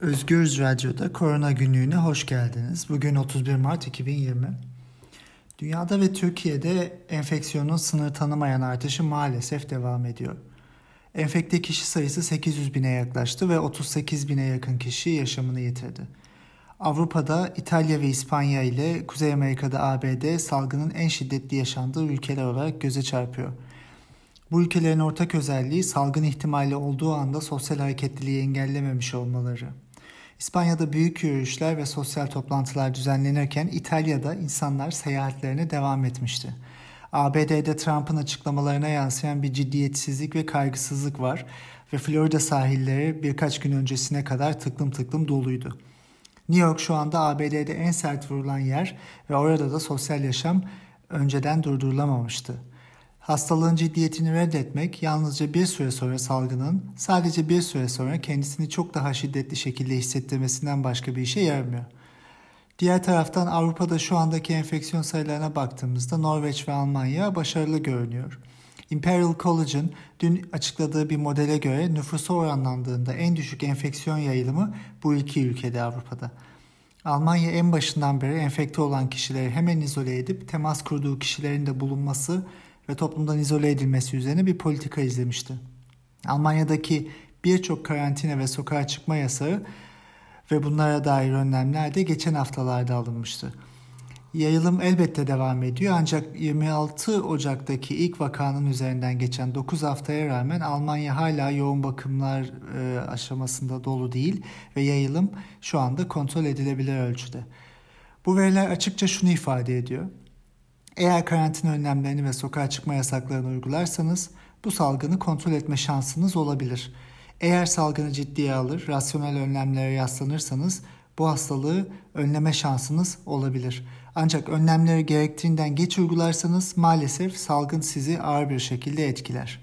Özgür Radyo'da Korona Günlüğü'ne hoş geldiniz. Bugün 31 Mart 2020. Dünyada ve Türkiye'de enfeksiyonun sınır tanımayan artışı maalesef devam ediyor. Enfekte kişi sayısı 800 bine yaklaştı ve 38 bine yakın kişi yaşamını yitirdi. Avrupa'da İtalya ve İspanya ile Kuzey Amerika'da ABD salgının en şiddetli yaşandığı ülkeler olarak göze çarpıyor. Bu ülkelerin ortak özelliği salgın ihtimali olduğu anda sosyal hareketliliği engellememiş olmaları. İspanya'da büyük yürüyüşler ve sosyal toplantılar düzenlenirken İtalya'da insanlar seyahatlerine devam etmişti. ABD'de Trump'ın açıklamalarına yansıyan bir ciddiyetsizlik ve kaygısızlık var ve Florida sahilleri birkaç gün öncesine kadar tıklım tıklım doluydu. New York şu anda ABD'de en sert vurulan yer ve orada da sosyal yaşam önceden durdurulamamıştı. Hastalığın ciddiyetini reddetmek yalnızca bir süre sonra salgının sadece bir süre sonra kendisini çok daha şiddetli şekilde hissettirmesinden başka bir işe yaramıyor. Diğer taraftan Avrupa'da şu andaki enfeksiyon sayılarına baktığımızda Norveç ve Almanya başarılı görünüyor. Imperial College'ın dün açıkladığı bir modele göre nüfusa oranlandığında en düşük enfeksiyon yayılımı bu iki ülkede Avrupa'da. Almanya en başından beri enfekte olan kişileri hemen izole edip temas kurduğu kişilerin de bulunması ve toplumdan izole edilmesi üzerine bir politika izlemişti. Almanya'daki birçok karantina ve sokağa çıkma yasağı ve bunlara dair önlemler de geçen haftalarda alınmıştı. Yayılım elbette devam ediyor ancak 26 Ocak'taki ilk vakanın üzerinden geçen 9 haftaya rağmen Almanya hala yoğun bakımlar e, aşamasında dolu değil ve yayılım şu anda kontrol edilebilir ölçüde. Bu veriler açıkça şunu ifade ediyor. Eğer karantina önlemlerini ve sokağa çıkma yasaklarını uygularsanız bu salgını kontrol etme şansınız olabilir. Eğer salgını ciddiye alır, rasyonel önlemlere yaslanırsanız bu hastalığı önleme şansınız olabilir. Ancak önlemleri gerektiğinden geç uygularsanız maalesef salgın sizi ağır bir şekilde etkiler.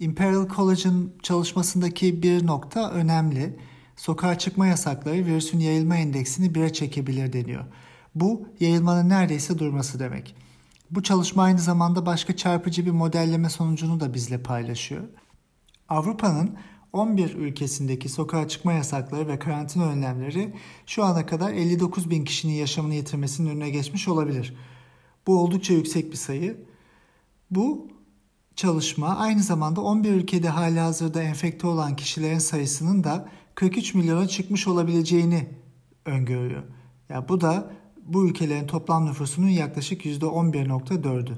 Imperial College'ın çalışmasındaki bir nokta önemli. Sokağa çıkma yasakları virüsün yayılma endeksini bire çekebilir deniyor. Bu yayılmanın neredeyse durması demek. Bu çalışma aynı zamanda başka çarpıcı bir modelleme sonucunu da bizle paylaşıyor. Avrupa'nın 11 ülkesindeki sokağa çıkma yasakları ve karantina önlemleri şu ana kadar 59 bin kişinin yaşamını yitirmesinin önüne geçmiş olabilir. Bu oldukça yüksek bir sayı. Bu çalışma aynı zamanda 11 ülkede hali hazırda enfekte olan kişilerin sayısının da 43 milyona çıkmış olabileceğini öngörüyor. Ya bu da bu ülkelerin toplam nüfusunun yaklaşık %11.4'ü.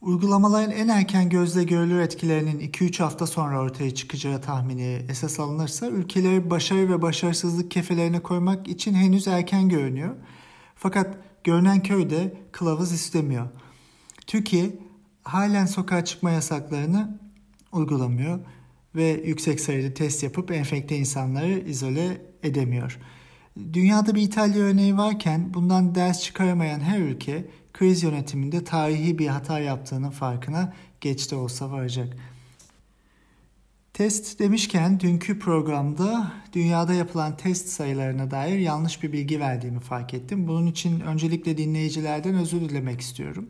Uygulamaların en erken gözle görülür etkilerinin 2-3 hafta sonra ortaya çıkacağı tahmini esas alınırsa ülkeleri başarı ve başarısızlık kefelerine koymak için henüz erken görünüyor. Fakat görünen köy de kılavuz istemiyor. Türkiye halen sokağa çıkma yasaklarını uygulamıyor ve yüksek sayıda test yapıp enfekte insanları izole edemiyor. Dünyada bir İtalya örneği varken bundan ders çıkaramayan her ülke kriz yönetiminde tarihi bir hata yaptığının farkına geç de olsa varacak. Test demişken dünkü programda dünyada yapılan test sayılarına dair yanlış bir bilgi verdiğimi fark ettim. Bunun için öncelikle dinleyicilerden özür dilemek istiyorum.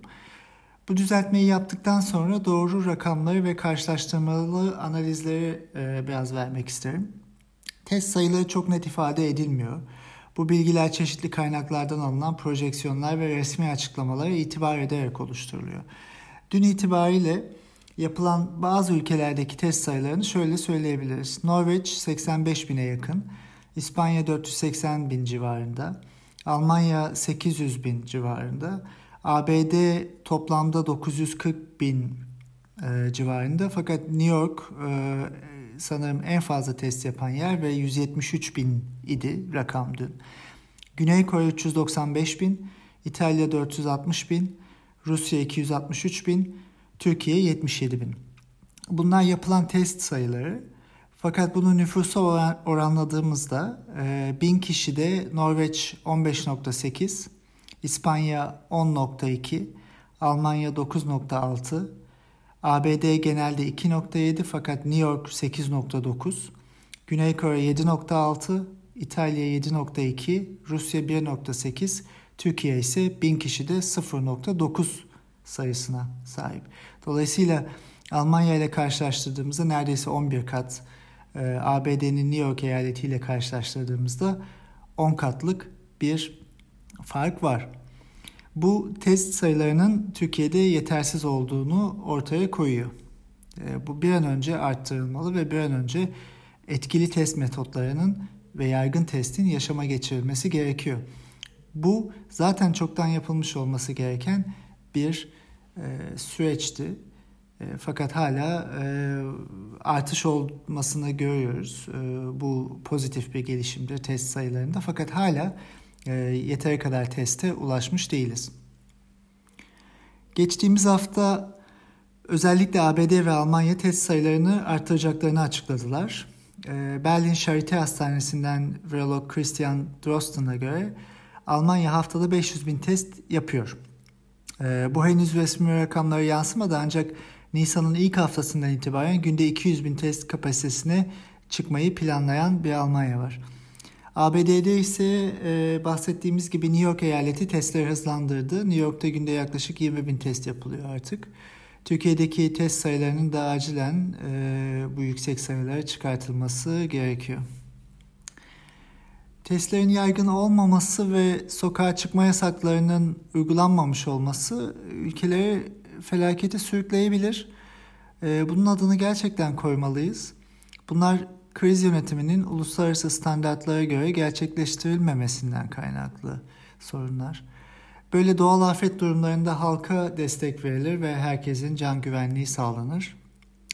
Bu düzeltmeyi yaptıktan sonra doğru rakamları ve karşılaştırmalı analizleri e, biraz vermek isterim. Test sayıları çok net ifade edilmiyor. Bu bilgiler çeşitli kaynaklardan alınan projeksiyonlar ve resmi açıklamalara itibar ederek oluşturuluyor. Dün itibariyle yapılan bazı ülkelerdeki test sayılarını şöyle söyleyebiliriz. Norveç 85 bine yakın, İspanya 480 bin civarında, Almanya 800 bin civarında, ABD toplamda 940 bin e, civarında fakat New York e, sanırım en fazla test yapan yer ve 173 bin idi rakam dün. Güney Kore 395 bin, İtalya 460 bin, Rusya 263 bin, Türkiye 77 bin. Bunlar yapılan test sayıları. Fakat bunu nüfusa oranladığımızda 1000 e, kişide Norveç 15.8, İspanya 10.2, Almanya 9.6, ABD genelde 2.7 fakat New York 8.9, Güney Kore 7.6, İtalya 7.2, Rusya 1.8, Türkiye ise 1000 kişide 0.9 sayısına sahip. Dolayısıyla Almanya ile karşılaştırdığımızda neredeyse 11 kat e, ABD'nin New York eyaletiyle karşılaştırdığımızda 10 katlık bir fark var. Bu test sayılarının Türkiye'de yetersiz olduğunu ortaya koyuyor. E, bu bir an önce arttırılmalı ve bir an önce etkili test metotlarının ve yaygın testin yaşama geçirilmesi gerekiyor. Bu zaten çoktan yapılmış olması gereken bir e, süreçti. E, fakat hala e, artış olmasını görüyoruz. E, bu pozitif bir gelişimdir test sayılarında. Fakat hala e, yeteri kadar teste ulaşmış değiliz. Geçtiğimiz hafta özellikle ABD ve Almanya test sayılarını artıracaklarını açıkladılar. E, Berlin Charité Hastanesi'nden virolog Christian Drosten'a göre Almanya haftada 500 bin test yapıyor. E, bu henüz resmi rakamlara yansımadı ancak Nisan'ın ilk haftasından itibaren günde 200 bin test kapasitesine çıkmayı planlayan bir Almanya var. ABD'de ise e, bahsettiğimiz gibi New York eyaleti testleri hızlandırdı. New York'ta günde yaklaşık 20 bin test yapılıyor artık. Türkiye'deki test sayılarının da acilen e, bu yüksek sayılara çıkartılması gerekiyor. Testlerin yaygın olmaması ve sokağa çıkma yasaklarının uygulanmamış olması ülkeleri felakete sürükleyebilir. E, bunun adını gerçekten koymalıyız. Bunlar kriz yönetiminin uluslararası standartlara göre gerçekleştirilmemesinden kaynaklı sorunlar. Böyle doğal afet durumlarında halka destek verilir ve herkesin can güvenliği sağlanır.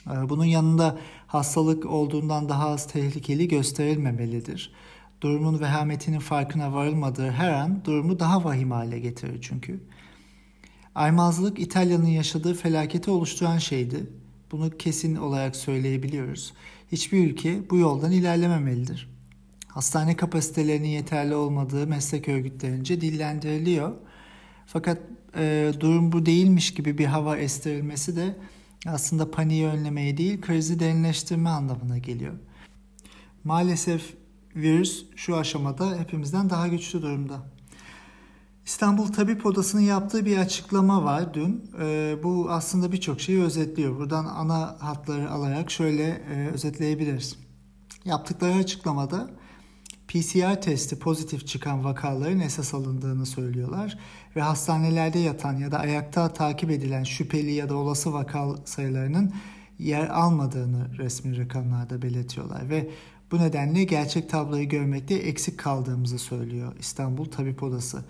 Ee, bunun yanında hastalık olduğundan daha az tehlikeli gösterilmemelidir. Durumun vehametinin farkına varılmadığı her an durumu daha vahim hale getirir çünkü. Aymazlık İtalya'nın yaşadığı felaketi oluşturan şeydi. Bunu kesin olarak söyleyebiliyoruz. Hiçbir ülke bu yoldan ilerlememelidir. Hastane kapasitelerinin yeterli olmadığı meslek örgütlerince dillendiriliyor. Fakat e, durum bu değilmiş gibi bir hava estirilmesi de aslında paniği önlemeye değil krizi derinleştirme anlamına geliyor. Maalesef virüs şu aşamada hepimizden daha güçlü durumda. İstanbul Tabip Odası'nın yaptığı bir açıklama var dün. E, bu aslında birçok şeyi özetliyor. Buradan ana hatları alarak şöyle e, özetleyebiliriz. Yaptıkları açıklamada PCR testi pozitif çıkan vakaların esas alındığını söylüyorlar ve hastanelerde yatan ya da ayakta takip edilen şüpheli ya da olası vaka sayılarının yer almadığını resmi rakamlarda belirtiyorlar ve bu nedenle gerçek tabloyu görmekte eksik kaldığımızı söylüyor İstanbul Tabip Odası.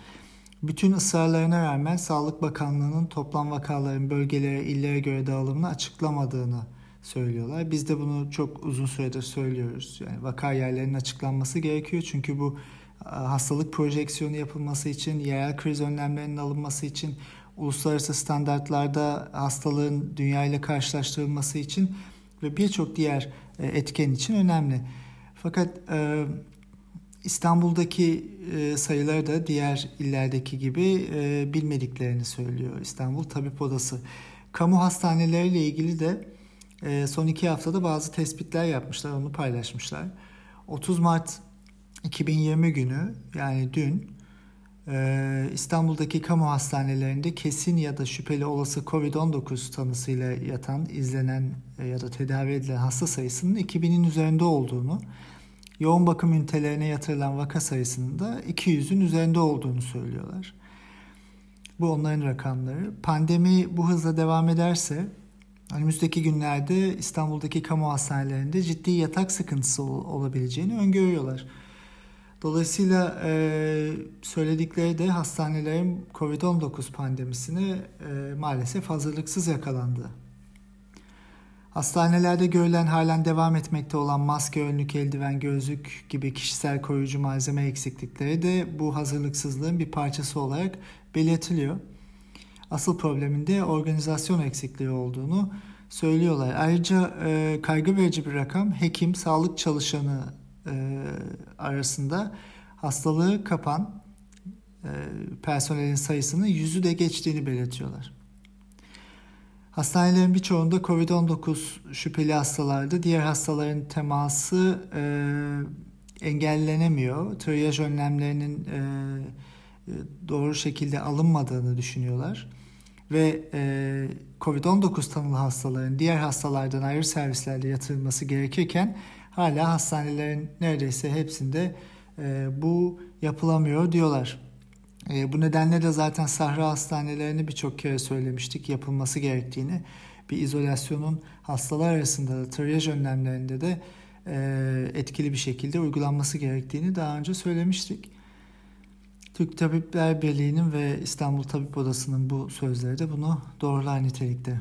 Bütün ısrarlarına rağmen Sağlık Bakanlığı'nın toplam vakaların bölgelere, illere göre dağılımını açıklamadığını söylüyorlar. Biz de bunu çok uzun süredir söylüyoruz. Yani vaka yerlerinin açıklanması gerekiyor. Çünkü bu hastalık projeksiyonu yapılması için, yerel kriz önlemlerinin alınması için, uluslararası standartlarda hastalığın dünya ile karşılaştırılması için ve birçok diğer e, etken için önemli. Fakat e, İstanbul'daki e, sayıları da diğer illerdeki gibi e, bilmediklerini söylüyor İstanbul Tabip Odası. Kamu hastaneleriyle ilgili de e, son iki haftada bazı tespitler yapmışlar, onu paylaşmışlar. 30 Mart 2020 günü yani dün e, İstanbul'daki kamu hastanelerinde kesin ya da şüpheli olası COVID-19 tanısıyla yatan, izlenen e, ya da tedavi edilen hasta sayısının 2000'in üzerinde olduğunu yoğun bakım ünitelerine yatırılan vaka sayısının da 200'ün üzerinde olduğunu söylüyorlar. Bu onların rakamları. Pandemi bu hızla devam ederse önümüzdeki günlerde İstanbul'daki kamu hastanelerinde ciddi yatak sıkıntısı olabileceğini öngörüyorlar. Dolayısıyla e, söyledikleri de hastanelerin COVID-19 pandemisine e, maalesef hazırlıksız yakalandı Hastanelerde görülen halen devam etmekte olan maske, önlük, eldiven, gözlük gibi kişisel koruyucu malzeme eksiklikleri de bu hazırlıksızlığın bir parçası olarak belirtiliyor. Asıl problemin de organizasyon eksikliği olduğunu söylüyorlar. Ayrıca e, kaygı verici bir rakam hekim, sağlık çalışanı e, arasında hastalığı kapan e, personelin sayısının yüzü de geçtiğini belirtiyorlar. Hastanelerin birçoğunda COVID-19 şüpheli hastalarda diğer hastaların teması e, engellenemiyor. Triyaj önlemlerinin e, doğru şekilde alınmadığını düşünüyorlar. Ve e, COVID-19 tanılı hastaların diğer hastalardan ayrı servislerde yatırılması gerekirken hala hastanelerin neredeyse hepsinde e, bu yapılamıyor diyorlar. E, bu nedenle de zaten sahra hastanelerini birçok kere söylemiştik yapılması gerektiğini. Bir izolasyonun hastalar arasında da triyaj önlemlerinde de e, etkili bir şekilde uygulanması gerektiğini daha önce söylemiştik. Türk Tabipler Birliği'nin ve İstanbul Tabip Odası'nın bu sözleri de bunu doğrular nitelikte.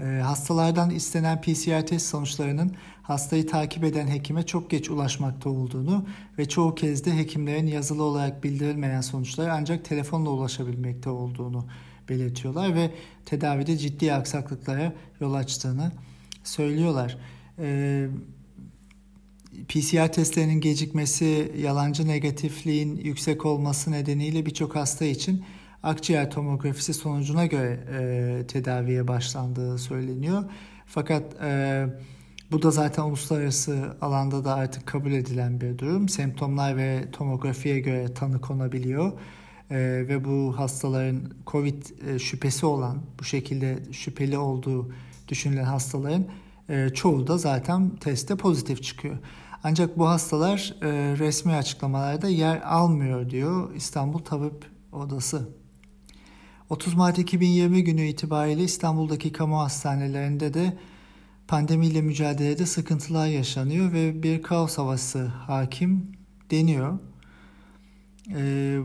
E, hastalardan istenen PCR test sonuçlarının hastayı takip eden hekime çok geç ulaşmakta olduğunu ve çoğu kez de hekimlerin yazılı olarak bildirilmeyen sonuçlara ancak telefonla ulaşabilmekte olduğunu belirtiyorlar ve tedavide ciddi aksaklıklara yol açtığını söylüyorlar. Ee, PCR testlerinin gecikmesi, yalancı negatifliğin yüksek olması nedeniyle birçok hasta için akciğer tomografisi sonucuna göre e, tedaviye başlandığı söyleniyor. Fakat e, bu da zaten uluslararası alanda da artık kabul edilen bir durum. Semptomlar ve tomografiye göre tanı konabiliyor. E, ve bu hastaların COVID e, şüphesi olan, bu şekilde şüpheli olduğu düşünülen hastaların e, çoğu da zaten testte pozitif çıkıyor. Ancak bu hastalar e, resmi açıklamalarda yer almıyor diyor İstanbul Tabip Odası. 30 Mart 2020 günü itibariyle İstanbul'daki kamu hastanelerinde de pandemiyle mücadelede sıkıntılar yaşanıyor ve bir kaos havası hakim deniyor. Ee,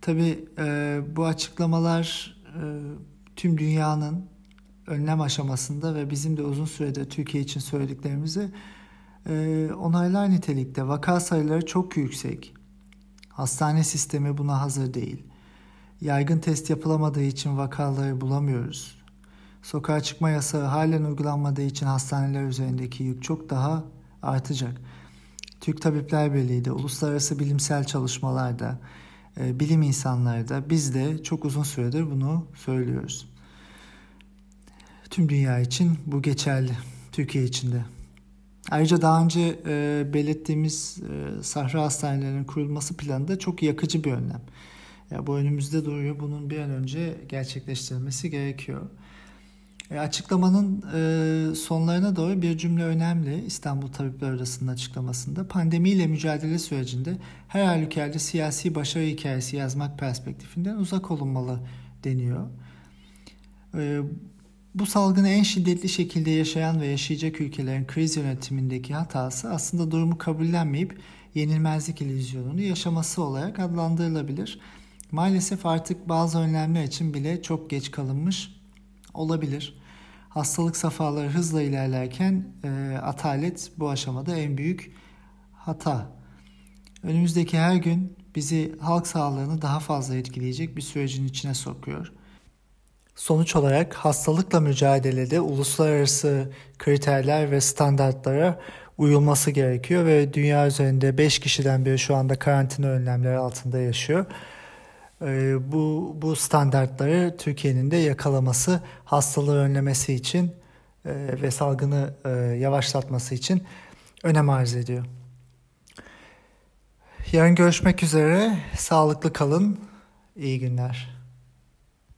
Tabii e, bu açıklamalar e, tüm dünyanın önlem aşamasında ve bizim de uzun süredir Türkiye için söylediklerimizi e, onaylar nitelikte. Vaka sayıları çok yüksek. Hastane sistemi buna hazır değil. Yaygın test yapılamadığı için vakaları bulamıyoruz. Sokağa çıkma yasağı halen uygulanmadığı için hastaneler üzerindeki yük çok daha artacak. Türk Tabipler Birliği de uluslararası bilimsel çalışmalarda, e, bilim insanları da biz de çok uzun süredir bunu söylüyoruz. Tüm dünya için bu geçerli, Türkiye için de. Ayrıca daha önce e, belirttiğimiz e, sahra hastanelerinin kurulması planı da çok yakıcı bir önlem. Ya bu önümüzde duruyor. Bunun bir an önce gerçekleştirilmesi gerekiyor. E, açıklamanın e, sonlarına doğru bir cümle önemli. İstanbul Tabipler Odası'nın açıklamasında pandemiyle mücadele sürecinde her halükarda siyasi başarı hikayesi yazmak perspektifinden uzak olunmalı deniyor. E, bu salgını en şiddetli şekilde yaşayan ve yaşayacak ülkelerin kriz yönetimindeki hatası aslında durumu kabullenmeyip yenilmezlik illüzyonunu yaşaması olarak adlandırılabilir. Maalesef artık bazı önlemler için bile çok geç kalınmış olabilir. Hastalık safhaları hızla ilerlerken e, atalet bu aşamada en büyük hata. Önümüzdeki her gün bizi halk sağlığını daha fazla etkileyecek bir sürecin içine sokuyor. Sonuç olarak hastalıkla mücadelede uluslararası kriterler ve standartlara uyulması gerekiyor ve dünya üzerinde 5 kişiden biri şu anda karantina önlemleri altında yaşıyor. Ee, bu, bu standartları Türkiye'nin de yakalaması, hastalığı önlemesi için e, ve salgını e, yavaşlatması için önem arz ediyor. Yarın görüşmek üzere. Sağlıklı kalın. İyi günler.